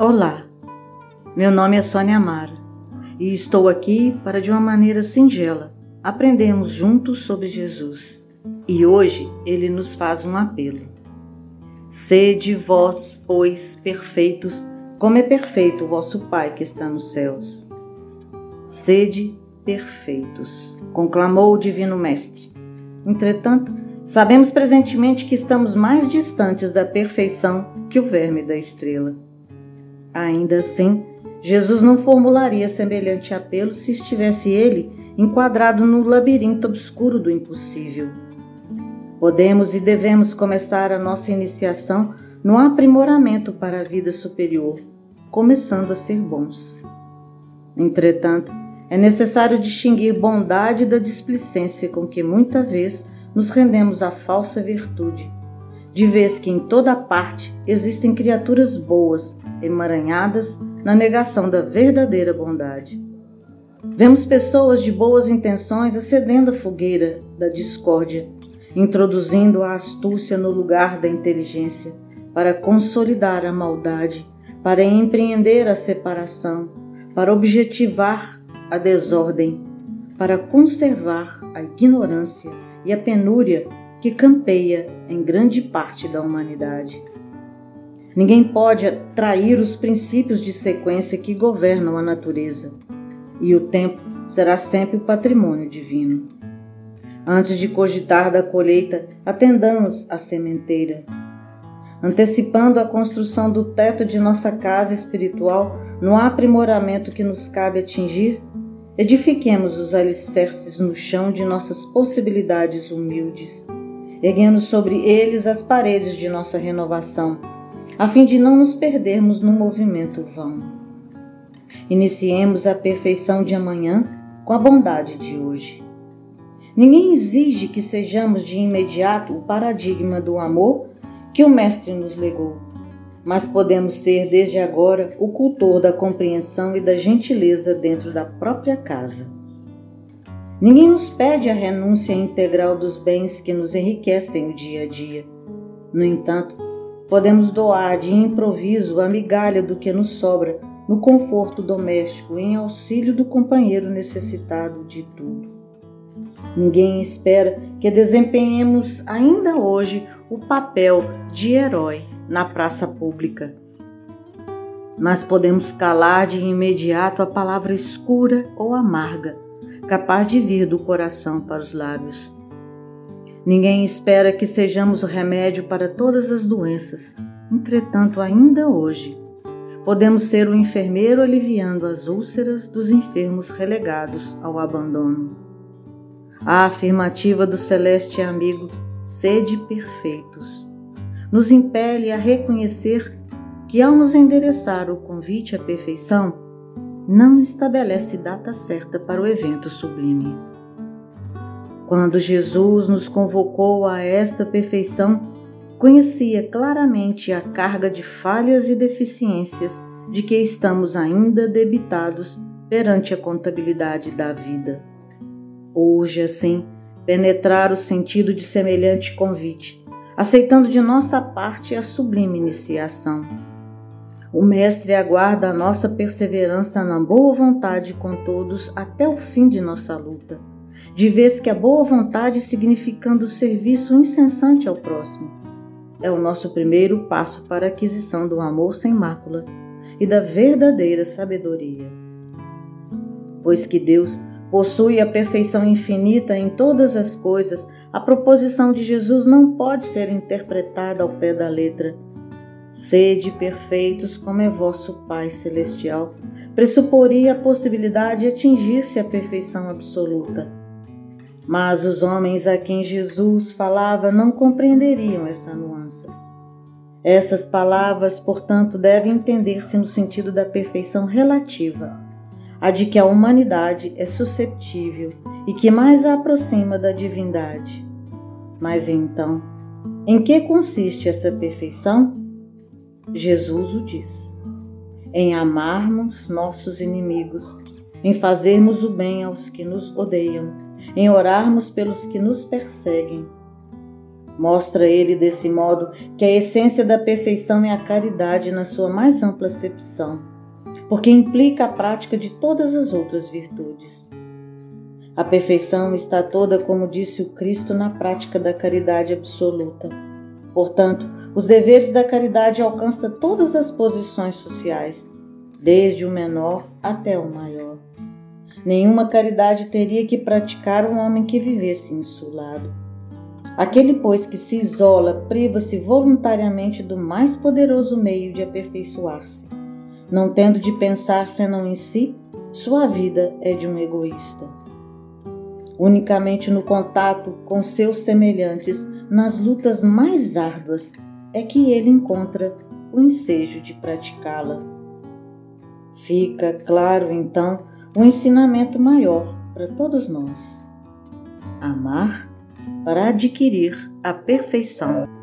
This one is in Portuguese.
Olá, meu nome é Sônia Amara e estou aqui para, de uma maneira singela, aprendermos juntos sobre Jesus. E hoje ele nos faz um apelo. Sede vós, pois, perfeitos, como é perfeito o vosso Pai que está nos céus. Sede perfeitos, conclamou o Divino Mestre. Entretanto, sabemos presentemente que estamos mais distantes da perfeição que o verme da estrela. Ainda assim, Jesus não formularia semelhante apelo se estivesse ele enquadrado no labirinto obscuro do impossível. Podemos e devemos começar a nossa iniciação no aprimoramento para a vida superior, começando a ser bons. Entretanto, é necessário distinguir bondade da displicência com que muita vez nos rendemos à falsa virtude de vez que em toda parte existem criaturas boas, emaranhadas na negação da verdadeira bondade. Vemos pessoas de boas intenções acedendo à fogueira da discórdia, introduzindo a astúcia no lugar da inteligência para consolidar a maldade, para empreender a separação, para objetivar a desordem, para conservar a ignorância e a penúria que campeia em grande parte da humanidade. Ninguém pode trair os princípios de sequência que governam a natureza, e o tempo será sempre o patrimônio divino. Antes de cogitar da colheita, atendamos à sementeira. Antecipando a construção do teto de nossa casa espiritual no aprimoramento que nos cabe atingir, edifiquemos os alicerces no chão de nossas possibilidades humildes erguendo sobre eles as paredes de nossa renovação, a fim de não nos perdermos no movimento vão. Iniciemos a perfeição de amanhã com a bondade de hoje. Ninguém exige que sejamos de imediato o paradigma do amor que o Mestre nos legou, mas podemos ser desde agora o cultor da compreensão e da gentileza dentro da própria casa. Ninguém nos pede a renúncia integral dos bens que nos enriquecem o dia a dia. No entanto, podemos doar de improviso a migalha do que nos sobra no conforto doméstico em auxílio do companheiro necessitado de tudo. Ninguém espera que desempenhemos ainda hoje o papel de herói na praça pública. Mas podemos calar de imediato a palavra escura ou amarga capaz de vir do coração para os lábios. Ninguém espera que sejamos o remédio para todas as doenças, entretanto, ainda hoje, podemos ser o enfermeiro aliviando as úlceras dos enfermos relegados ao abandono. A afirmativa do celeste amigo, sede perfeitos, nos impele a reconhecer que, ao nos endereçar o convite à perfeição, não estabelece data certa para o evento sublime. Quando Jesus nos convocou a esta perfeição, conhecia claramente a carga de falhas e deficiências de que estamos ainda debitados perante a contabilidade da vida. Hoje, assim, penetrar o sentido de semelhante convite, aceitando de nossa parte a sublime iniciação o Mestre aguarda a nossa perseverança na boa vontade com todos até o fim de nossa luta, de vez que a boa vontade significando serviço incessante ao próximo. É o nosso primeiro passo para a aquisição do amor sem mácula e da verdadeira sabedoria. Pois que Deus possui a perfeição infinita em todas as coisas, a proposição de Jesus não pode ser interpretada ao pé da letra Sede perfeitos como é vosso Pai Celestial, pressuporia a possibilidade de atingir-se a perfeição absoluta. Mas os homens a quem Jesus falava não compreenderiam essa nuance. Essas palavras, portanto, devem entender-se no sentido da perfeição relativa, a de que a humanidade é susceptível e que mais a aproxima da divindade. Mas então, em que consiste essa perfeição? Jesus o diz: em amarmos nossos inimigos, em fazermos o bem aos que nos odeiam, em orarmos pelos que nos perseguem. Mostra ele desse modo que a essência da perfeição é a caridade na sua mais ampla acepção, porque implica a prática de todas as outras virtudes. A perfeição está toda, como disse o Cristo, na prática da caridade absoluta. Portanto, os deveres da caridade alcançam todas as posições sociais, desde o menor até o maior. Nenhuma caridade teria que praticar um homem que vivesse insulado. Aquele, pois, que se isola, priva-se voluntariamente do mais poderoso meio de aperfeiçoar-se. Não tendo de pensar senão em si, sua vida é de um egoísta. Unicamente no contato com seus semelhantes, nas lutas mais árduas, é que ele encontra o ensejo de praticá-la. Fica claro, então, o ensinamento maior para todos nós: amar para adquirir a perfeição.